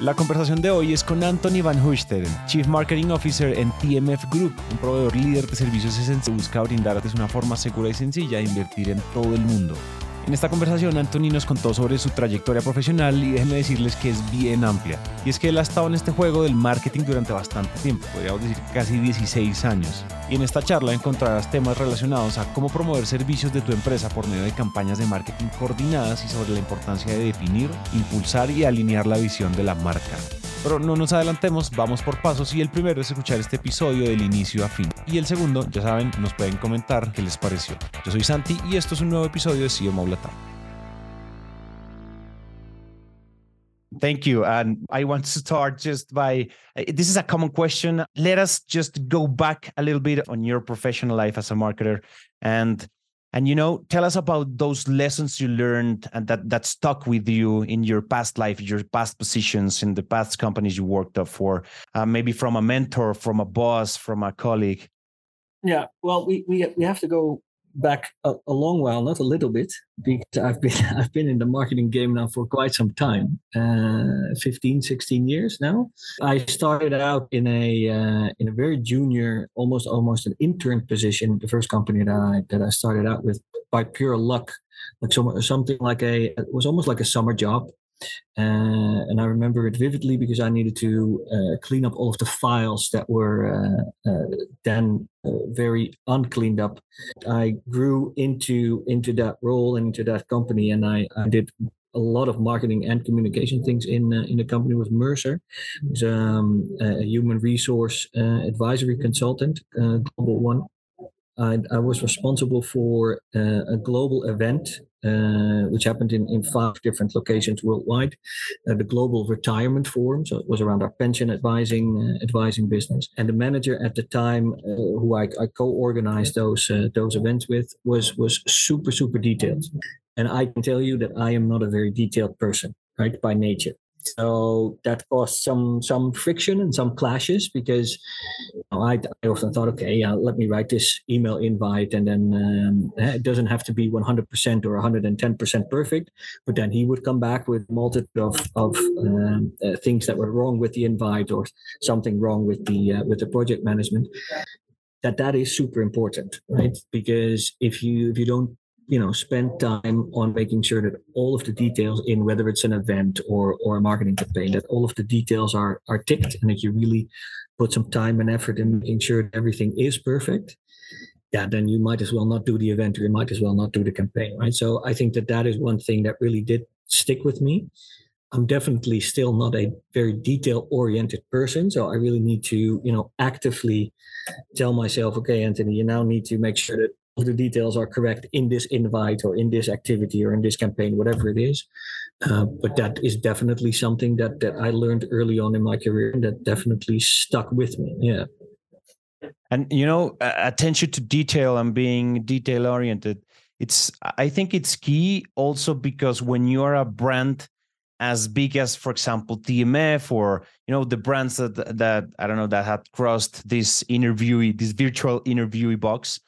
La conversación de hoy es con Anthony Van Huisteren, Chief Marketing Officer en TMF Group, un proveedor líder de servicios esenciales que busca brindarte una forma segura y sencilla de invertir en todo el mundo. En esta conversación, Anthony nos contó sobre su trayectoria profesional y déjenme decirles que es bien amplia. Y es que él ha estado en este juego del marketing durante bastante tiempo, podríamos decir casi 16 años. Y en esta charla encontrarás temas relacionados a cómo promover servicios de tu empresa por medio de campañas de marketing coordinadas y sobre la importancia de definir, impulsar y alinear la visión de la marca. Pero no nos adelantemos, vamos por pasos y el primero es escuchar este episodio del inicio a fin. Y el segundo, ya saben, nos pueden comentar qué les pareció. Yo soy Santi y esto es un nuevo episodio de CMO Latam. Thank you. And I want to start just by this is a common question. Let us just go back a little bit on your professional life as a marketer and and you know tell us about those lessons you learned and that that stuck with you in your past life your past positions in the past companies you worked up for uh, maybe from a mentor from a boss from a colleague. Yeah. Well we we, we have to go back a, a, long while, not a little bit, because I've been I've been in the marketing game now for quite some time, uh, 15, 16 years now. I started out in a uh, in a very junior, almost almost an intern position. The first company that I that I started out with by pure luck, like some, something like a it was almost like a summer job. Uh, and I remember it vividly because I needed to uh, clean up all of the files that were uh, uh then uh, very uncleaned up. I grew into into that role and into that company, and I, I did a lot of marketing and communication things in uh, in the company with Mercer, who's um, a human resource advisory consultant, global one. I, I was responsible for a global event uh, which happened in, in five different locations worldwide. Uh, the Global Retirement Forum, so it was around our pension advising uh, advising business. And the manager at the time, uh, who I, I, co-organized those uh, those events with, was was super super detailed. And I can tell you that I am not a very detailed person, right, by nature. So that caused some some friction and some clashes because you know, I, I often thought, okay, let me write this email invite, and then um, eh, it doesn't have to be 100% or 110% perfect. But then he would come back with a multitude of of um, uh, things that were wrong with the invite or something wrong with the uh, with the project management. That that is super important, right? Because if you if you don't you know spend time on making sure that all of the details in whether it's an event or or a marketing campaign that all of the details are are ticked and that you really put some time and effort in making sure that everything is perfect yeah then you might as well not do the event or you might as well not do the campaign right? So i think that that is one thing that really did stick with me. I'm definitely still not a very detail oriented person so i really need to you know actively tell myself okay anthony you now need to make sure that the details are correct in this invite or in this activity or in this campaign, whatever it is. Uh, but that is definitely something that that I learned early on in my career and that definitely stuck with me. Yeah. And you know, attention to detail and being detail oriented. It's I think it's key also because when you are a brand as big as, for example, TMF or you know the brands that that I don't know that had crossed this interviewee, this virtual interviewee box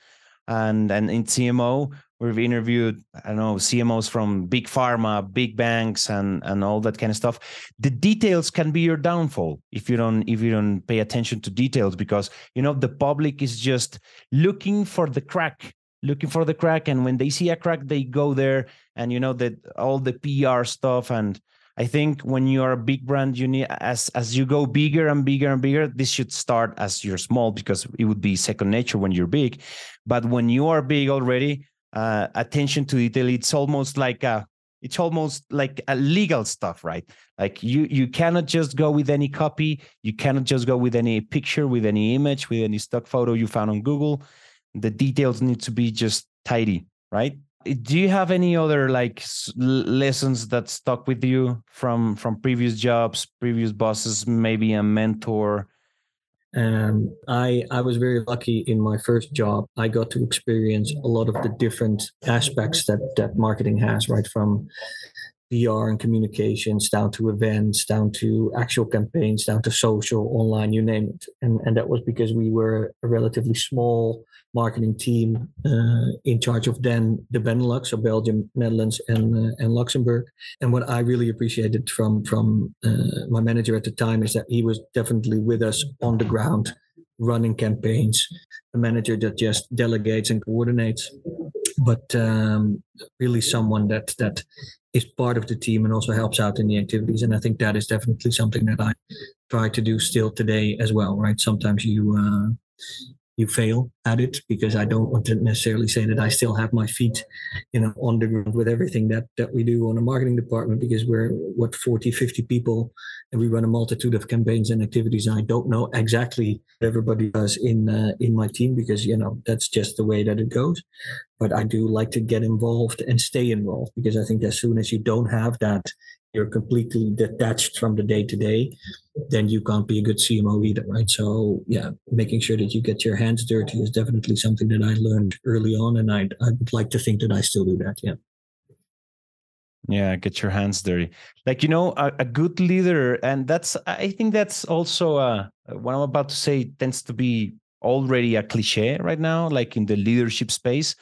and and in CMO we've interviewed I don't know CMOs from big pharma, big banks, and and all that kind of stuff. The details can be your downfall if you don't if you don't pay attention to details because you know the public is just looking for the crack looking for the crack and when they see a crack they go there and you know that all the pr stuff and I think when you are a big brand, you need as as you go bigger and bigger and bigger. This should start as you're small because it would be second nature when you're big. But when you are big already, uh, attention to detail it's almost like a it's almost like a legal stuff, right? Like you you cannot just go with any copy, you cannot just go with any picture, with any image, with any stock photo you found on Google. The details need to be just tidy, right? Do you have any other like lessons that stuck with you from from previous jobs previous bosses maybe a mentor Um, I I was very lucky in my first job. I got to experience a lot of the different aspects that that marketing has, right from PR and communications down to events, down to actual campaigns, down to social, online, you name it. And and that was because we were a relatively small marketing team uh, in charge of then the Benelux, so Belgium, Netherlands, and uh, and Luxembourg. And what I really appreciated from from uh, my manager at the time is that he was definitely with us on the ground, running campaigns. A manager that just delegates and coordinates, but um, really someone that that is part of the team and also helps out in the activities. And I think that is definitely something that I try to do still today as well. Right? Sometimes you uh, you fail at it because I don't want to necessarily say that I still have my feet, you know, on the ground with everything that that we do on a marketing department because we're what 40, 50 people and we run a multitude of campaigns and activities. And I don't know exactly what everybody does in uh, in my team because you know that's just the way that it goes. But I do like to get involved and stay involved because I think as soon as you don't have that you're completely detached from the day to day, then you can't be a good CMO either, right? So yeah, making sure that you get your hands dirty is definitely something that I learned early on, and I I would like to think that I still do that. Yeah. Yeah, get your hands dirty. Like you know, a, a good leader, and that's I think that's also uh, what I'm about to say tends to be already a cliche right now, like in the leadership space.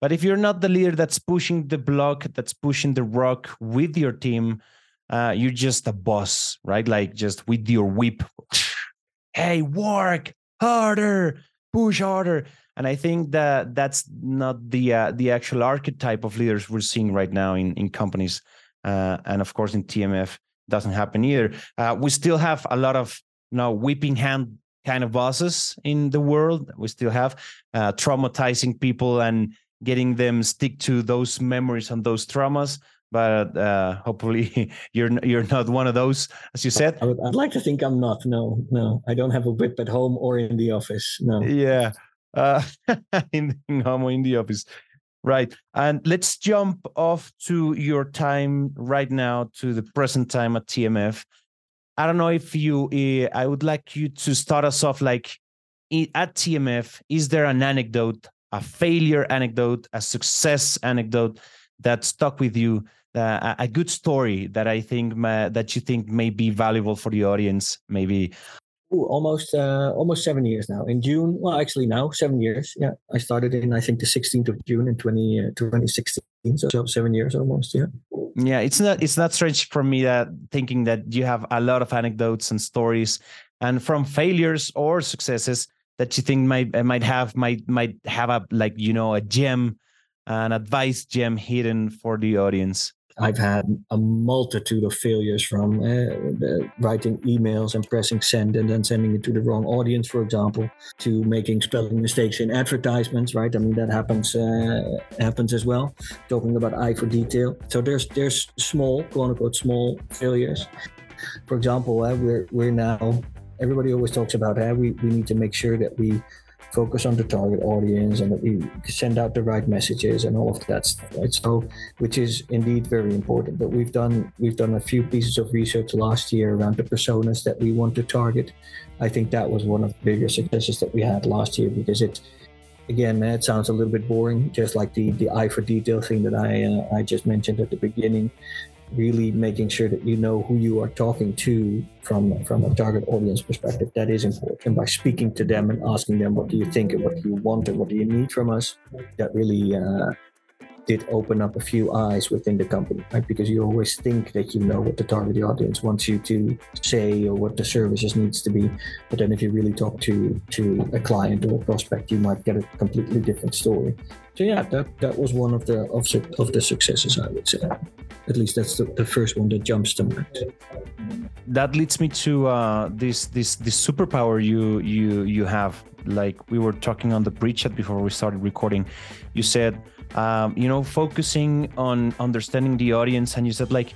But if you're not the leader that's pushing the block, that's pushing the rock with your team, uh, you're just a boss, right? Like just with your whip. hey, work harder, push harder. And I think that that's not the uh, the actual archetype of leaders we're seeing right now in in companies, uh, and of course in TMF doesn't happen either. Uh, we still have a lot of you know whipping hand kind of bosses in the world. We still have uh, traumatizing people and getting them stick to those memories and those traumas but uh, hopefully you're you're not one of those, as you said. I would, I'd like to think I'm not. No, no, I don't have a whip at home or in the office. No. Yeah, uh, in, in home or in the office, right? And let's jump off to your time right now to the present time at TMF. I don't know if you. Uh, I would like you to start us off like at TMF. Is there an anecdote, a failure anecdote, a success anecdote? that stuck with you uh, a good story that I think ma- that you think may be valuable for the audience, maybe. Ooh, almost uh, almost seven years now. In June, well, actually now seven years. Yeah, I started in I think the 16th of June in 20, uh, 2016. So, so seven years almost. Yeah. Yeah, it's not it's not strange for me that thinking that you have a lot of anecdotes and stories, and from failures or successes that you think might might have might might have a like you know a gem an advice gem hidden for the audience I've had a multitude of failures from uh, writing emails and pressing send and then sending it to the wrong audience, for example, to making spelling mistakes in advertisements. Right? I mean that happens uh, happens as well. Talking about eye for detail. So there's there's small, quote unquote, small failures. For example, uh, we're we're now. Everybody always talks about uh, we we need to make sure that we focus on the target audience and that send out the right messages and all of that stuff right? So which is indeed very important but we've done we've done a few pieces of research last year around the personas that we want to target. I think that was one of the bigger successes that we had last year because it again it sounds a little bit boring just like the the eye for detail thing that i uh, i just mentioned at the beginning really making sure that you know who you are talking to from from a target audience perspective. That is important. By speaking to them and asking them what do you think? And what do you want? And what do you need from us? That really uh, did open up a few eyes within the company right? Because you always think that you know what the target audience wants you to say or what the services needs to be. But then if you really talk to to a client or a prospect you might get a completely different story. So yeah that that was one of the of, of the successes i would say. At least that's the, the first one that jumps to mind. That leads me to uh, this this this superpower you you you have. Like we were talking on the pre-chat before we started recording, you said, um, you know, focusing on understanding the audience, and you said like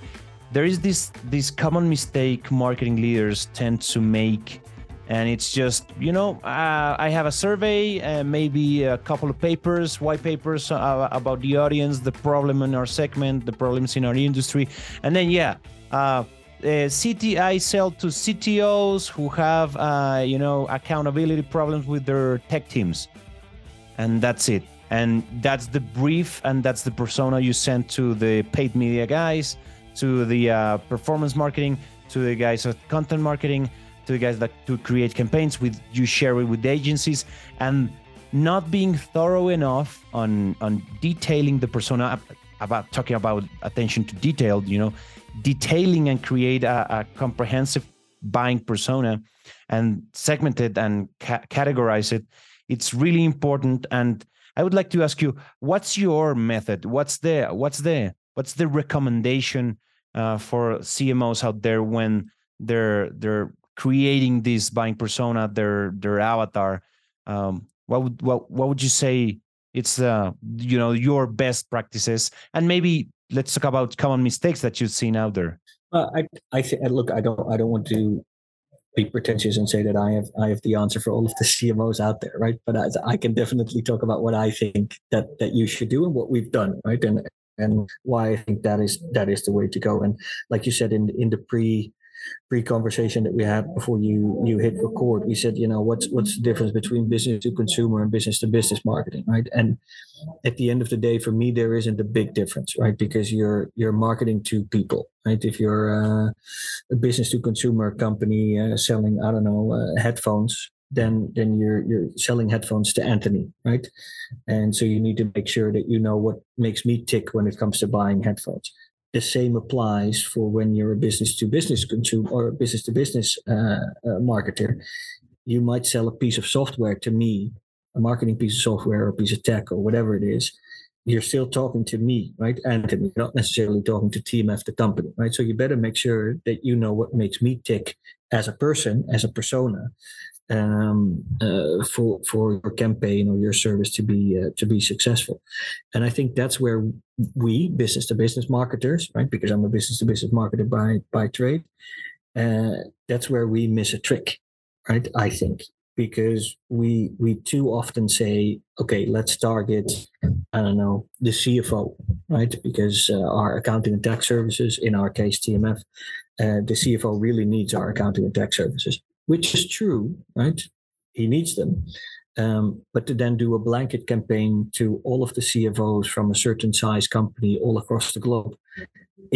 there is this this common mistake marketing leaders tend to make. And it's just you know uh, i have a survey uh, maybe a couple of papers white papers uh, about the audience the problem in our segment the problems in our industry. And then yeah uh, uh, CT, I sell to CTOs who have, uh, you know, accountability problems with their tech teams, and that's it. And that's the brief, and that's the persona you send to the paid media guys, to the uh, performance marketing, to the guys of content marketing, to the guys that to create campaigns with you share it with the agencies, and not being thorough enough on on detailing the persona about talking about attention to detail. You know detailing and create a, a comprehensive buying persona and segment it and ca- categorize it it's really important and i would like to ask you what's your method what's the what's the what's the recommendation uh, for cmos out there when they're they're creating this buying persona their their avatar um, what would what, what would you say it's uh you know your best practices and maybe let's talk about common mistakes that you've seen out there. Uh, I I look. I don't. I don't want to be pretentious and say that I have I have the answer for all of the CMOs out there, right? But I, I can definitely talk about what I think that that you should do and what we've done, right? And and why I think that is that is the way to go. And like you said in in the pre pre-conversation that we had before you you hit record. We said you know what's what's the difference between business to consumer and business to business marketing right? And at the end of the day for me there isn't a big difference right? Because you're you're marketing to people right? If you're uh, a business to consumer company uh, selling i don't know uh, headphones then then you're you're selling headphones to Anthony, right? And so you need to make sure that you know what makes me tick when it comes to buying headphones the same applies for when you're a business to business consumer or a business to business uh, uh, marketer. You might sell a piece of software to me, a marketing piece of software or a piece of tech or whatever it is. You're still talking to me, right? You're not necessarily talking to TMF, the company, right? So you better make sure that you know what makes me tick as a person, as a persona, um, uh, for for your campaign or your service to be uh, to be successful. And I think that's where we business to business marketers, right? Because I'm a business to business marketer by by trade. Uh, that's where we miss a trick, right? I think because we we too often say, okay, let's target, I don't know, the CFO, right? Because uh, our accounting and tax services, in our case TMF, uh, the CFO really needs our accounting and tax services which is true, right? He needs them. Um, but to then do a blanket campaign to all of the CFOs from a certain size company all across the globe,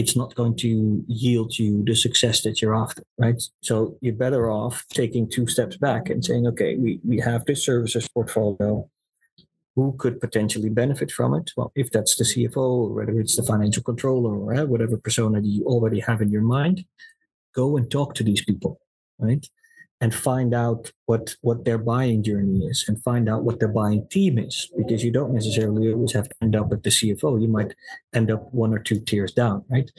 it's not going to yield you the success that you're after, right? So you're better off taking two steps back and saying, okay, we, we have this services portfolio. Who could potentially benefit from it? Well, if that's the CFO, or whether it's the financial controller, or whatever persona you already have in your mind, go and talk to these people, right? And find out what what their buying journey is and find out what their buying team is because you don't necessarily always have to end up at the cfo you might end up one or two tiers down right?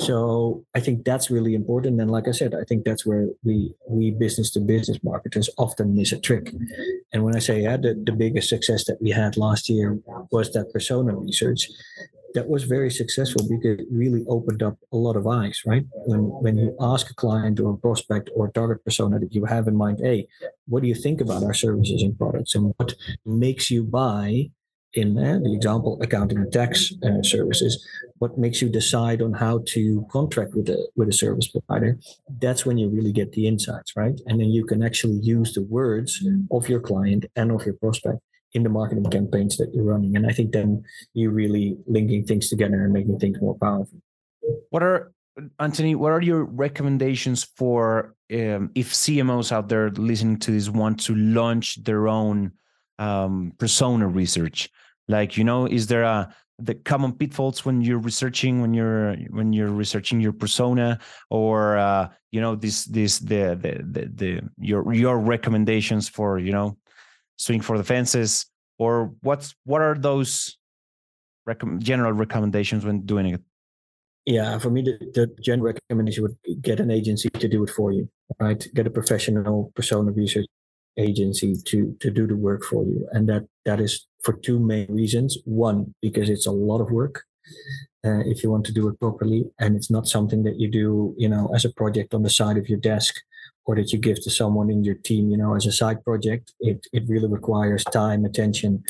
So i think that's really important. And like i said i think that's where we we business to business marketers often miss a trick. And when i say yeah the, the biggest success that we had last year was that persona research that was very successful because it really opened up a lot of eyes, right? When when you ask a client or a prospect or a target persona that you have in mind, hey, what do you think about our services and products, and what makes you buy? In uh, the example, accounting and tax uh, services, what makes you decide on how to contract with a with a service provider? That's when you really get the insights, right? And then you can actually use the words of your client and of your prospect in the marketing campaigns that you're running. And I think then you're really linking things together and making things more powerful. What are Anthony? What are your recommendations for um, if CMOs out there listening to this want to launch their own um, persona research? Like, you know, is there a the common pitfalls when you're researching when you're when you're researching your persona or uh, you know this this the, the the the your your recommendations for you know swing for the fences, or what's what are those rec- general recommendations when doing it? Yeah, for me, the, the general recommendation would get an agency to do it for you, right? Get a professional persona research agency to to do the work for you, and that that is for two main reasons. One, because it's a lot of work. Uh, if you want to do it properly, and it's not something that you do, you know, as a project on the side of your desk or that you give to someone in your team, you know, as a side project. It it really requires time, attention,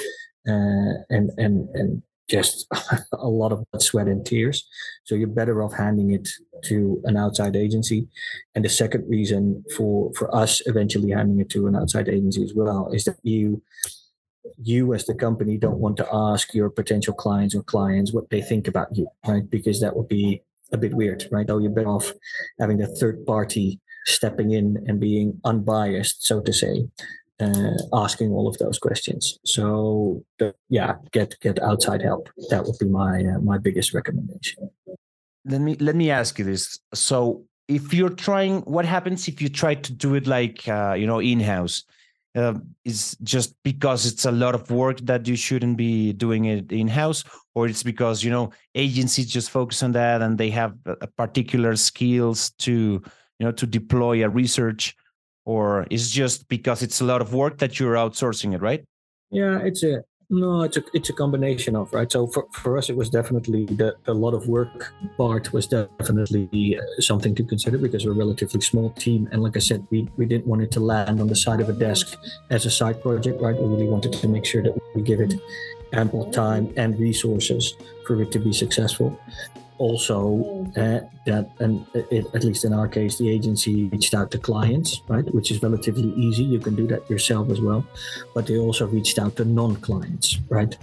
uh, and and and just a lot of sweat and tears. So you're better off handing it to an outside agency. And the second reason for for us eventually handing it to an outside agency as well is that you you as the company don't want to ask your potential clients or clients what they think about you, right? Because that would be a bit weird, right? Oh, you're better off having a third party stepping in and being unbiased, so to say, uh, asking all of those questions. So the, yeah, get get outside help. That would be my uh, my biggest recommendation. Let me let me ask you this. So if you're trying, what happens if you try to do it like uh, you know in house? Uh, is just because it's a lot of work that you shouldn't be doing it in house, or it's because you know agencies just focus on that and they have a particular skills to you know to deploy a research or is just because it's a lot of work that you're outsourcing it, right? Yeah, it's a no, it's a it's a combination of right. So for, for us, it was definitely the a lot of work part was definitely uh, something to consider because we're a relatively small team, and like I said, we we didn't want it to land on the side of a desk as a side project, right? We really wanted to make sure that we give it ample time and resources for it to be successful also uh, that and it, at least in our case the agency reached out to clients right which is relatively easy. You can do that yourself as well. But they also reached out to non-clients right?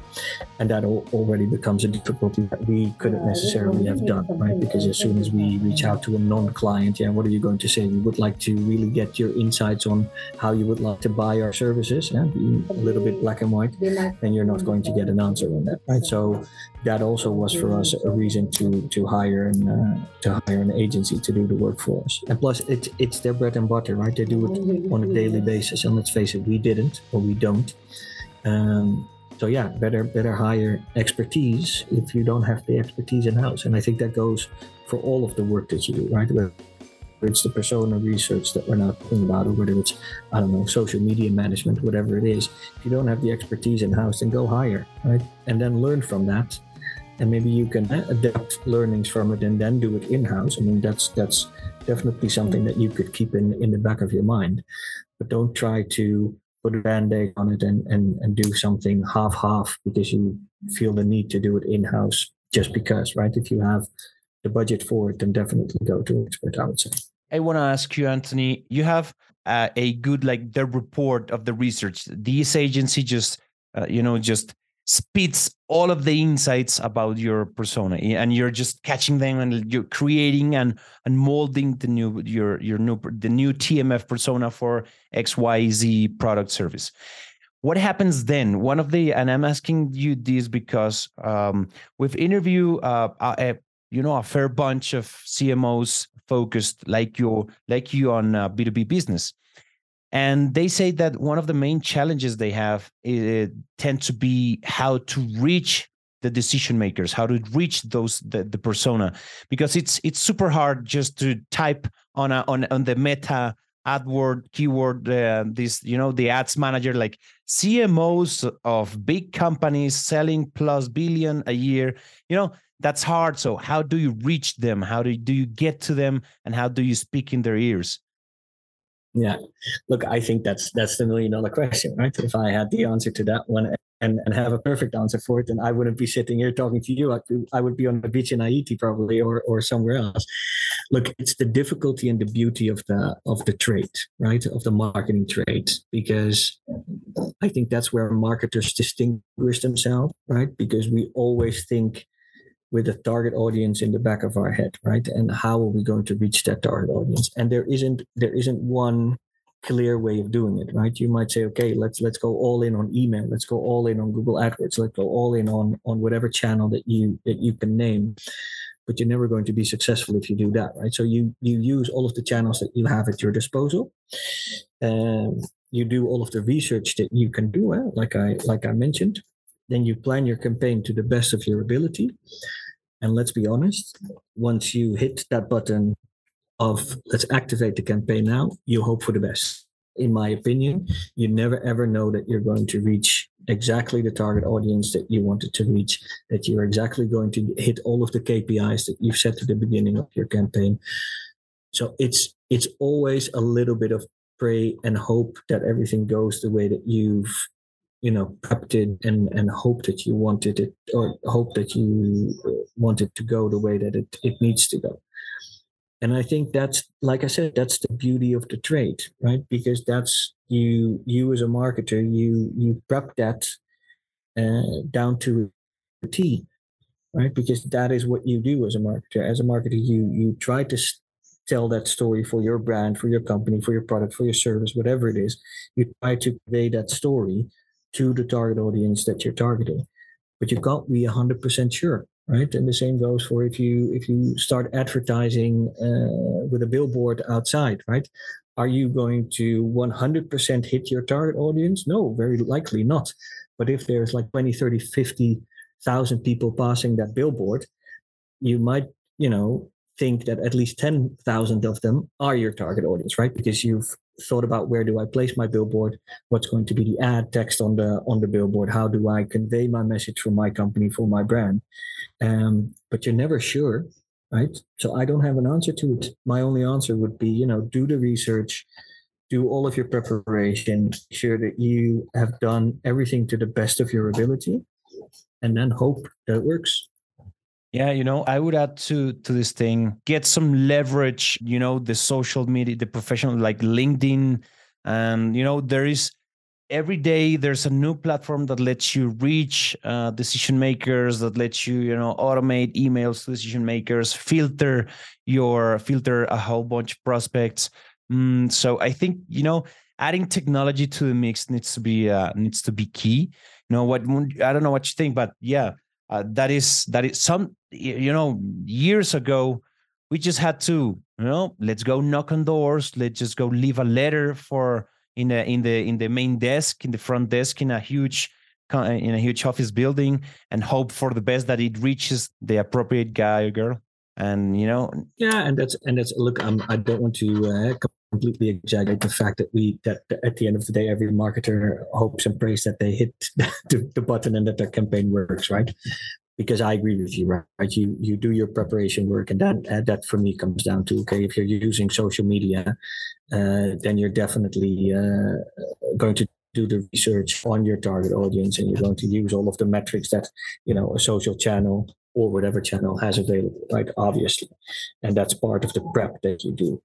And that already becomes a difficulty that we couldn't necessarily have done right? because as soon as we reach out to a non-client yeah what are you going to say? We would like to really get your insights on how you would like to buy our services yeah a little bit black and white and you're not going to get an answer on that right? So that also was for us a reason to to hire an uh, to hire an agency to do the work for us. And plus, it's it's their bread and butter, right? They do it on a daily basis. And let's face it, we didn't or we don't. Um, so yeah, better better hire expertise if you don't have the expertise in house. And I think that goes for all of the work that you do, right? Whether it's the persona research that we're now talking about, or whether it's I don't know social media management, whatever it is. If you don't have the expertise in house, then go hire, right? And then learn from that and maybe you can adapt learnings from it and then do it in-house. I mean that's that's definitely something that you could keep in in the back of your mind. But don't try to put a band-aid on it and and, and do something half-half because you feel the need to do it in-house just because right? If you have the budget for it then definitely go to an expert i would say. I want to ask you anthony you have uh, a good like the report of the research. This agency just uh, you know just spits all of the insights about your persona and you're just catching them and you're creating and and molding the new your your new the new tmf persona for xyz product service. What happens then? One of the and i'm asking you this because um, we've interviewed uh, a, you know a fair bunch of cmos focused like you like you on uh, b2b business and they say that one of the main challenges they have tend to be how to reach the decision makers how to reach those the, the persona. Because it's it's super hard just to type on a on, on the meta adword keyword uh, this you know the ads manager like cmos of big companies selling plus billion a year you know that's hard. So how do you reach them? How do you, do you get to them? And how do you speak in their ears yeah, look, I think that's that's the million dollar question, right? If I had the answer to that one and, and have a perfect answer for it, then I wouldn't be sitting here talking to you. I, I would be on the beach in Haiti probably, or or somewhere else. Look, it's the difficulty and the beauty of the of the trade, right? Of the marketing trade, because I think that's where marketers distinguish themselves, right? Because we always think with a target audience in the back of our head, right? And how are we going to reach that target audience? And there isn't there isn't one clear way of doing it, right? You might say, okay, let's let's go all in on email, let's go all in on Google AdWords, let's go all in on on whatever channel that you that you can name. But you're never going to be successful if you do that, right? So you you use all of the channels that you have at your disposal. and you do all of the research that you can do, eh? like I like I mentioned. Then you plan your campaign to the best of your ability and let's be honest, once you hit that button of let's activate the campaign now, you hope for the best. In my opinion, you never ever know that you're going to reach exactly the target audience that you wanted to reach, that you're exactly going to hit all of the KPIs that you've set to the beginning of your campaign. So it's it's always a little bit of pray and hope that everything goes the way that you've you know prepped it and and hope that you wanted it or hope that you wanted to go the way that it, it needs to go. And i think that's like i said that's the beauty of the trade right? Because that's you you as a marketer you you prep that uh, down to a t right? Because that is what you do as a marketer. As a marketer you you try to tell that story for your brand for your company for your product for your service whatever it is. You try to convey that story to the target audience that you're targeting. But you can't be 100% sure right? And the same goes for if you if you start advertising uh, with a billboard outside right? Are you going to 100% hit your target audience? No very likely not. But if there's like 20 30 50 thousand people passing that billboard you might you know think that at least 10,000 of them are your target audience right? Because you've thought about where do I place my billboard, what's going to be the ad text on the on the billboard, how do I convey my message for my company, for my brand. Um, but you're never sure, right? So I don't have an answer to it. My only answer would be, you know, do the research, do all of your preparation, sure that you have done everything to the best of your ability, and then hope that it works. Yeah, you know, I would add to to this thing, get some leverage, you know, the social media, the professional like LinkedIn. And you know, there is every day there's a new platform that lets you reach uh, decision makers, that lets you, you know, automate emails to decision makers, filter your filter a whole bunch of prospects. Mm, so I think, you know, adding technology to the mix needs to be uh, needs to be key. You know what I don't know what you think, but yeah, uh, that is that is some you know years ago we just had to you know let's go knock on doors. Let's just go leave a letter for in the in the in the main desk in the front desk in a huge in a huge office building and hope for the best that it reaches the appropriate guy or girl and you know yeah and that's and that's look I'm, i don't want to uh, completely exaggerate the fact that we that at the end of the day every marketer hopes and prays that they hit the, the button and that their campaign works right because I agree with you, right? You you do your preparation work, and that uh, that for me comes down to okay, if you're using social media, uh, then you're definitely uh, going to do the research on your target audience, and you're going to use all of the metrics that you know a social channel or whatever channel has available, right? Obviously, and that's part of the prep that you do.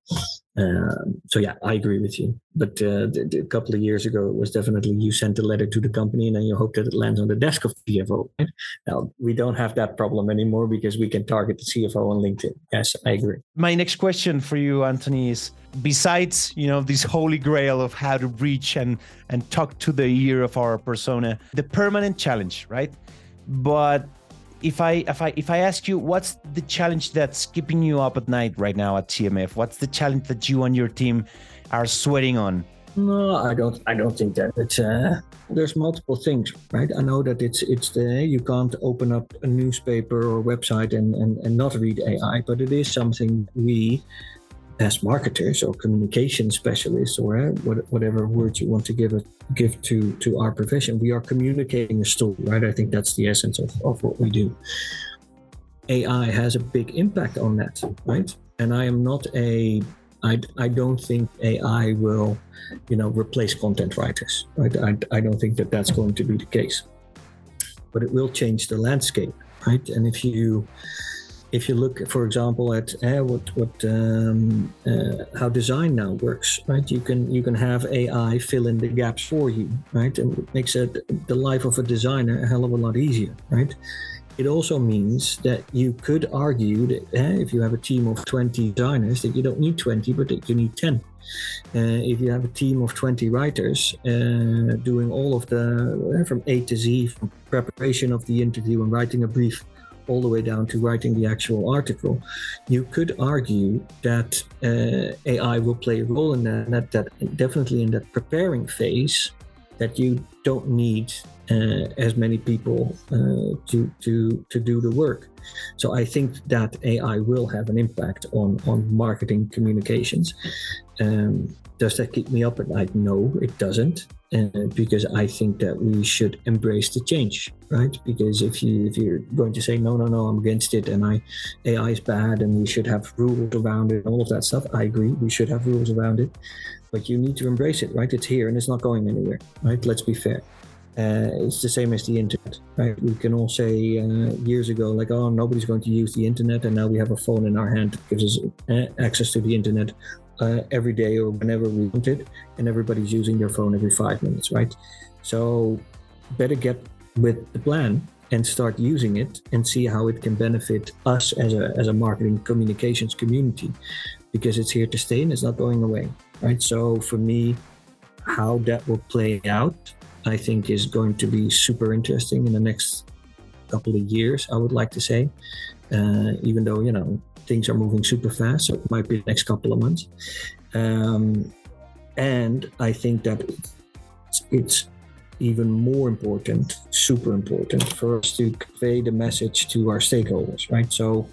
Um, so yeah, I agree with you. But uh, the, the, a couple of years ago, it was definitely you sent a letter to the company and then you hope that it lands on the desk of the CFO. Right? Now we don't have that problem anymore because we can target the CFO on LinkedIn. Yes, I agree. My next question for you, Anthony, is besides you know this holy grail of how to reach and and talk to the ear of our persona, the permanent challenge, right? But if I if I if I ask you what's the challenge that's keeping you up at night right now at TMF? What's the challenge that you and your team are sweating on? No, I don't. I don't think that. It's uh, there's multiple things, right? I know that it's it's the you can't open up a newspaper or website and and, and not read AI, but it is something we as marketers or communication specialists or whatever words you want to give it give to to our profession we are communicating a story right i think that's the essence of, of what we do ai has a big impact on that right and i am not a I, I don't think AI will, you know, replace content writers. Right? I, I don't think that that's going to be the case. But it will change the landscape, right? And if you if you look, for example, at uh, what what um, uh, how design now works, right? You can you can have AI fill in the gaps for you, right? And it makes it, the life of a designer a hell of a lot easier, right? It also means that you could argue that uh, if you have a team of 20 designers, that you don't need 20, but that you need 10. Uh, if you have a team of 20 writers uh, doing all of the from A to Z, from preparation of the interview and writing a brief all the way down to writing the actual article, you could argue that uh, AI will play a role in that, that, that definitely in that preparing phase, that you don't need uh, as many people uh, to to to do the work. So I think that AI will have an impact on on marketing communications. Um, does that keep me up at night? No, it doesn't uh, because I think that we should embrace the change, right? Because if you if you're going to say no, no, no, I'm against it, and I AI is bad, and we should have rules around it, all of that stuff, I agree. We should have rules around it, but you need to embrace it, right? It's here and it's not going anywhere, right? Let's be fair. Uh, it's the same as the internet, right? We can all say uh, years ago, like, oh, nobody's going to use the internet, and now we have a phone in our hand that gives us uh, access to the internet uh, every day or whenever we want it, and everybody's using their phone every five minutes, right? So, better get with the plan and start using it and see how it can benefit us as a as a marketing communications community, because it's here to stay and it's not going away, right? So, for me, how that will play out I think is going to be super interesting in the next couple of years. I would like to say, uh, even though you know things are moving super fast, so it might be the next couple of months. Um, and I think that it's, it's even more important, super important for us to convey the message to our stakeholders, right? So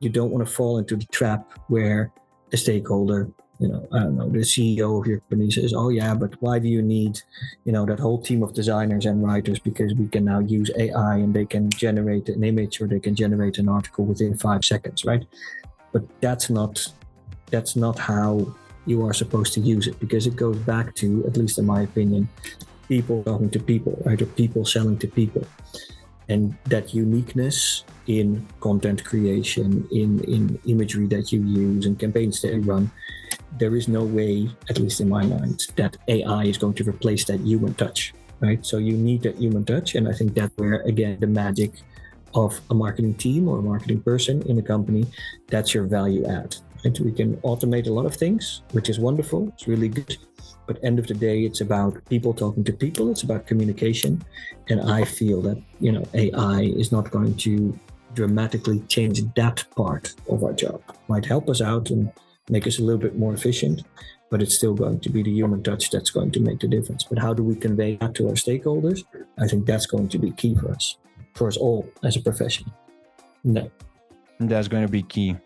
you don't want to fall into the trap where a stakeholder you know, I don't know, the CEO of your company says, "Oh yeah, but why do you need, you know, that whole team of designers and writers? Because we can now use AI and they can generate an image or they can generate an article within five seconds, right?" But that's not that's not how you are supposed to use it because it goes back to, at least in my opinion, people talking to people, right, or people selling to people, and that uniqueness in content creation, in in imagery that you use, and campaigns that you run there is no way, at least in my mind, that AI is going to replace that human touch, right? So you need that human touch. And I think that's where, again, the magic of a marketing team or a marketing person in a company, that's your value add. Right? We can automate a lot of things, which is wonderful. It's really good. But end of the day, it's about people talking to people. It's about communication. And I feel that, you know, AI is not going to dramatically change that part of our job. Might help us out and make us a little bit more efficient, but it's still going to be the human touch that's going to make the difference. But how do we convey that to our stakeholders? I think that's going to be key for us, for us all as a profession. No. That's going to be key.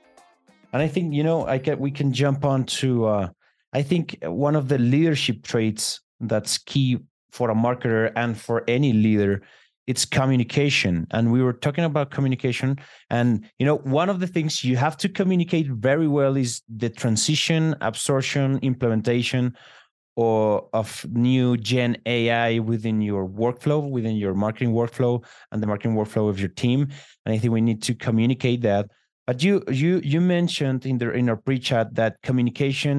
And I think, you know, I can, we can jump on to, uh, I think one of the leadership traits that's key for a marketer and for any leader it's communication. And we were talking about communication. And you know one of the things you have to communicate very well is the transition absorption implementation or of new gen ai within your workflow within your marketing workflow and the marketing workflow of your team. And i think we need to communicate that. But you you you mentioned in the in our pre-chat that communication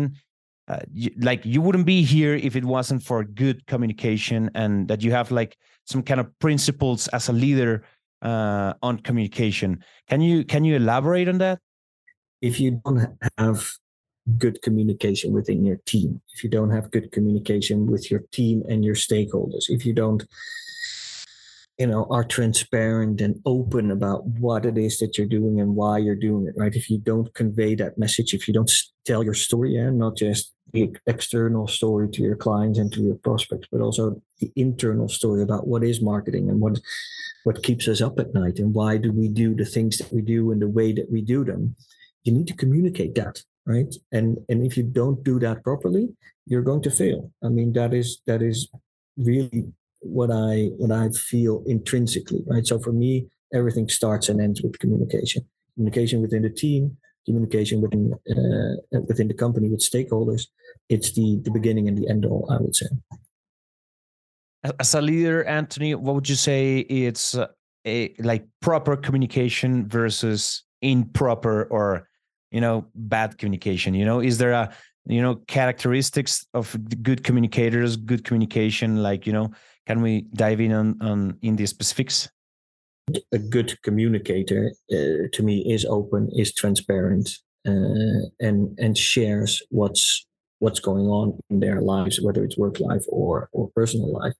uh, like you wouldn't be here if it wasn't for good communication and that you have like some kind of principles as a leader uh, on communication. Can you can you elaborate on that? If you don't have good communication within your team, if you don't have good communication with your team and your stakeholders, if you don't you know are transparent and open about what it is that you're doing and why you're doing it right if you don't convey that message if you don't tell your story and not just the external story to your clients and to your prospects, but also the internal story about what is marketing and what what keeps us up at night and why do we do the things that we do and the way that we do them. You need to communicate that, right? And and if you don't do that properly, you're going to fail. I mean, that is that is really what I what I feel intrinsically, right? So for me, everything starts and ends with communication. Communication within the team, communication within uh, within the company with stakeholders it's the the beginning and the end all i would say as a leader anthony what would you say it's uh, a like proper communication versus improper or you know bad communication you know is there a you know characteristics of good communicators good communication like you know can we dive in on on in the specifics a good communicator uh, to me is open, is transparent, uh, and and shares what's what's going on in their lives, whether it's work life or or personal life.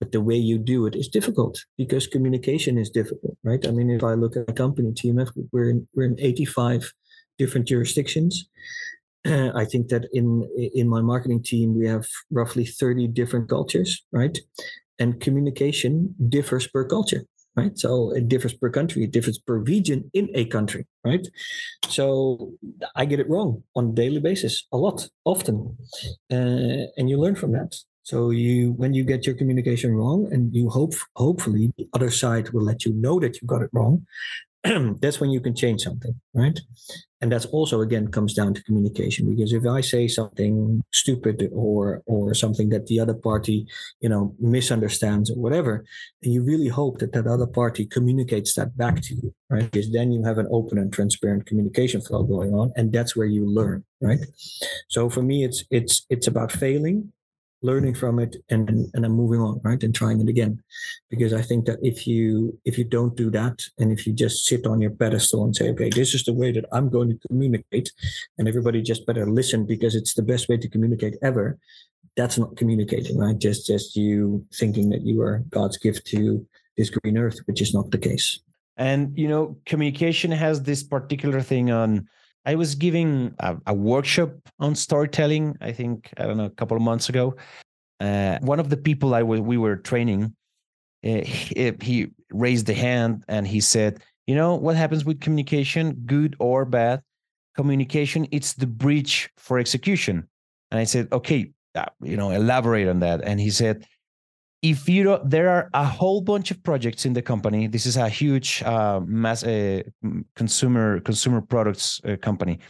But the way you do it is difficult because communication is difficult, right? I mean, if I look at a company, TMF, we're in we're in 85 different jurisdictions. I think that in in my marketing team we have roughly 30 different cultures, right? And communication differs per culture right? So it differs per country, it differs per region in a country, right? So I get it wrong on a daily basis, a lot, often, uh, and you learn from that. So you, when you get your communication wrong, and you hope, hopefully, the other side will let you know that you got it wrong. that's when you can change something, right? And that's also again comes down to communication because if i say something stupid or or something that the other party you know misunderstands or whatever and you really hope that that other party communicates that back to you right? Because then you have an open and transparent communication flow going on and that's where you learn right? So for me it's it's it's about failing learning from it and and then moving on right and trying it again. Because i think that if you if you don't do that and if you just sit on your pedestal and say okay this is the way that i'm going to communicate and everybody just better listen because it's the best way to communicate ever that's not communicating right? Just just you thinking that you are god's gift to this green earth which is not the case. And you know communication has this particular thing on I was giving a, a, workshop on storytelling. I think I don't know a couple of months ago. Uh, one of the people I w- we were training, uh, he, he raised the hand and he said, "You know what happens with communication, good or bad? Communication it's the bridge for execution." And I said, "Okay, uh, you know, elaborate on that." And he said, if you don't, there are a whole bunch of projects in the company. This is a huge uh, mass uh, consumer consumer products uh, company,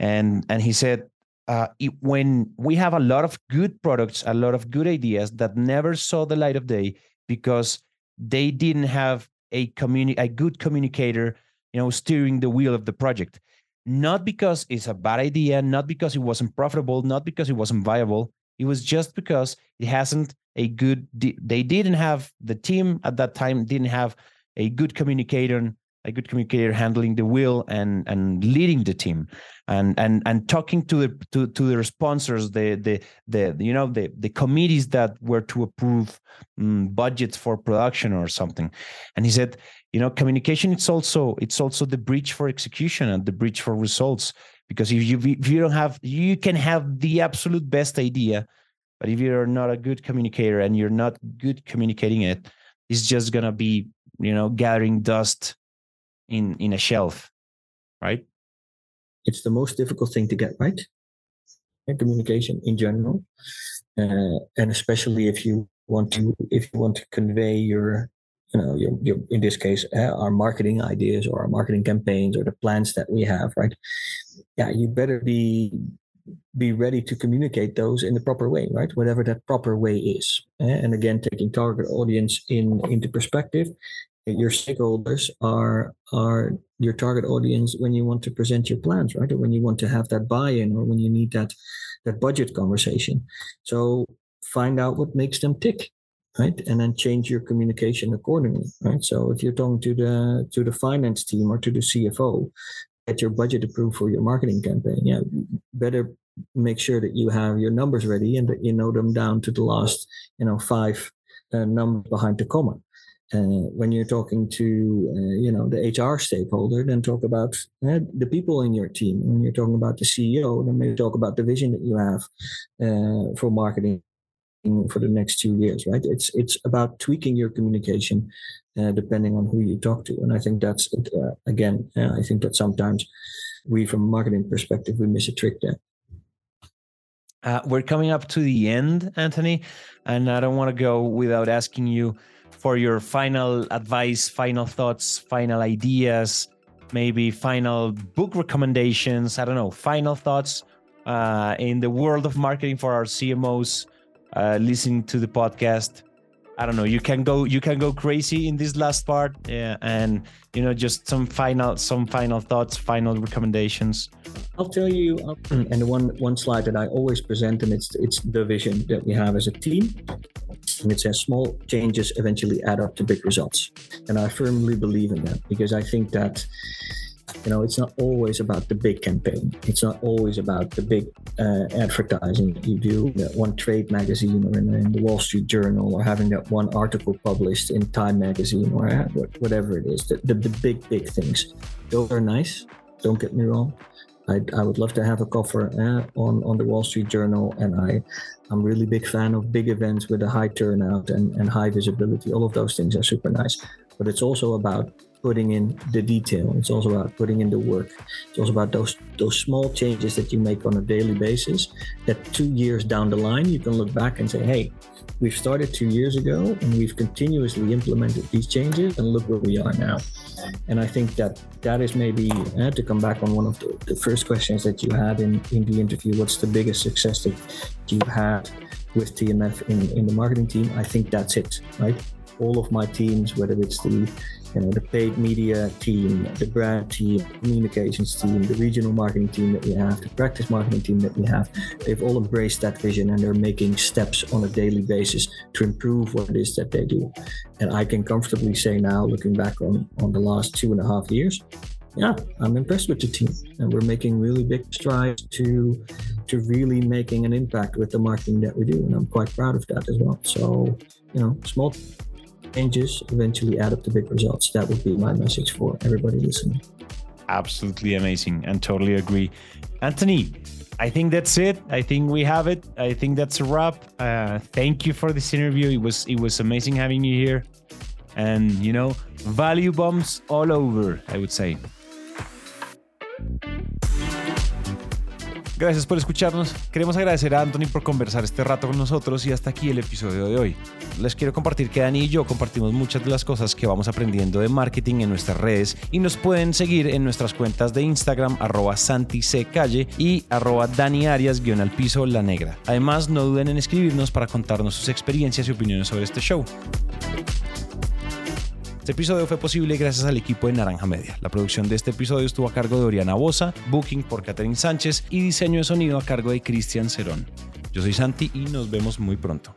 and and he said uh, it, when we have a lot of good products, a lot of good ideas that never saw the light of day because they didn't have a communi- a good communicator, you know, steering the wheel of the project. Not because it's a bad idea, not because it wasn't profitable, not because it wasn't viable. It was just because it hasn't a good they didn't have the team at that time didn't have a good communicator a good communicator handling the wheel and and leading the team. And and and talking to the to, to the sponsors the the the you know the the committees that were to approve um, budgets for production or something. And he said you know communication it's also it's also the bridge for execution and the bridge for results. Because if you if you don't have you can have the absolute best idea but if you're not a good communicator and you're not good communicating it, it's just gonna be, you know, gathering dust in in a shelf, right? It's the most difficult thing to get right. Communication in general, uh, and especially if you want to if you want to convey your you know your, your in this case uh, our marketing ideas or our marketing campaigns or the plans that we have right yeah you better be be ready to communicate those in the proper way, right? Whatever that proper way is. Eh, and again, taking target audience in into perspective, your stakeholders are are your target audience when you want to present your plans, right? Or when you want to have that buy-in, or when you need that that budget conversation. So find out what makes them tick, right? And then change your communication accordingly, right? So if you're talking to the to the finance team or to the CFO, get your budget approved for your marketing campaign. Yeah, better make sure that you have your numbers ready and that you know them down to the last, you know, five uh, numbers behind the comma. Uh, when you're talking to, uh, you know, the HR stakeholder, then talk about uh, the people in your team. When you're talking about the CEO, then maybe talk about the vision that you have uh, for marketing for the next two years, right? It's it's about tweaking your communication uh, depending on who you talk to, and I think that's uh, again, uh, I think that sometimes we, from a marketing perspective, we miss a trick there. Uh, we're coming up to the end, Anthony, and I don't want to go without asking you for your final advice, final thoughts, final ideas, maybe final book recommendations. I don't know, final thoughts uh, in the world of marketing for our CMOs uh, listening to the podcast. I don't know. You can go. You can go crazy in this last part, yeah, and you know, just some final, some final thoughts, final recommendations. I'll tell you, and one one slide that I always present, and it's it's the vision that we have as a team, and it says small changes eventually add up to big results, and I firmly believe in that because I think that you know, it's not always about the big campaign. It's not always about the big uh, advertising you do in one trade magazine or in, in, the Wall Street Journal or having that one article published in Time magazine or whatever it is. The, the, the big, big things. Those are nice. Don't get me wrong. I, I would love to have a cover uh, on, on the Wall Street Journal. And I, I'm really big fan of big events with a high turnout and, and high visibility. All of those things are super nice. But it's also about putting in the detail. It's also about putting in the work. It's also about those those small changes that you make on a daily basis. That two years down the line, you can look back and say, "Hey, we've started two years ago, and we've continuously implemented these changes, and look where we are now." And I think that that is maybe uh, to come back on one of the, the first questions that you had in in the interview. What's the biggest success that you've had with TMF in, in the marketing team? I think that's it, right? All of my teams, whether it's the you know the paid media team, the brand team, communications team, the regional marketing team that we have, the practice marketing team that we have, they've all embraced that vision and they're making steps on a daily basis to improve what it is that they do. And I can comfortably say now, looking back on on the last two and a half years, yeah, I'm impressed with the team, and we're making really big strides to to really making an impact with the marketing that we do, and I'm quite proud of that as well. So, you know, small changes eventually add up to big results. That would be my message for everybody listening. Absolutely amazing and totally agree. Anthony, I think that's it. I think we have it. I think that's a wrap. Uh, thank you for this interview. It was it was amazing having you here, and you know, value bombs all over. I would say. Gracias por escucharnos. Queremos agradecer a Anthony por conversar este rato con nosotros y hasta aquí el episodio de hoy. Les quiero compartir que Dani y yo compartimos muchas de las cosas que vamos aprendiendo de marketing en nuestras redes y nos pueden seguir en nuestras cuentas de Instagram arroba Calle y arroba Dani Arias guion al piso la negra. Además, no duden en escribirnos para contarnos sus experiencias y opiniones sobre este show. Este episodio fue posible gracias al equipo de Naranja Media. La producción de este episodio estuvo a cargo de Oriana Bosa, booking por Catherine Sánchez y diseño de sonido a cargo de Cristian Cerón. Yo soy Santi y nos vemos muy pronto.